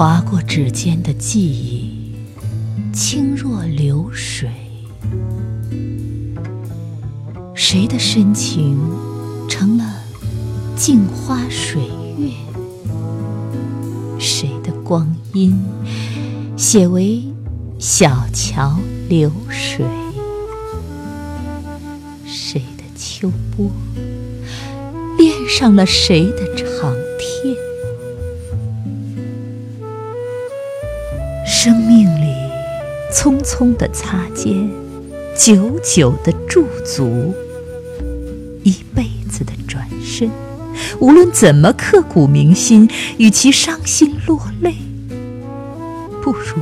划过指尖的记忆，轻若流水。谁的深情成了镜花水月？谁的光阴写为小桥流水？谁的秋波恋上了谁的长生命里匆匆的擦肩，久久的驻足，一辈子的转身。无论怎么刻骨铭心，与其伤心落泪，不如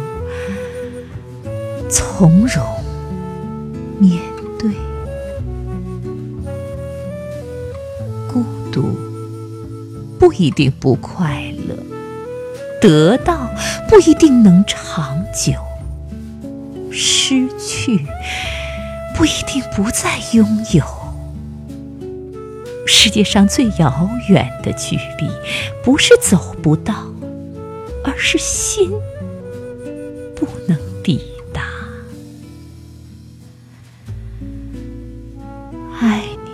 从容面对。孤独不一定不快乐，得到不一定能长久，失去不一定不再拥有。世界上最遥远的距离，不是走不到，而是心不能抵达。爱你，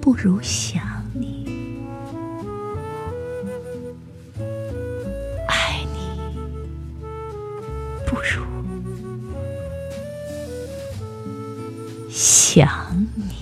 不如想不如想你。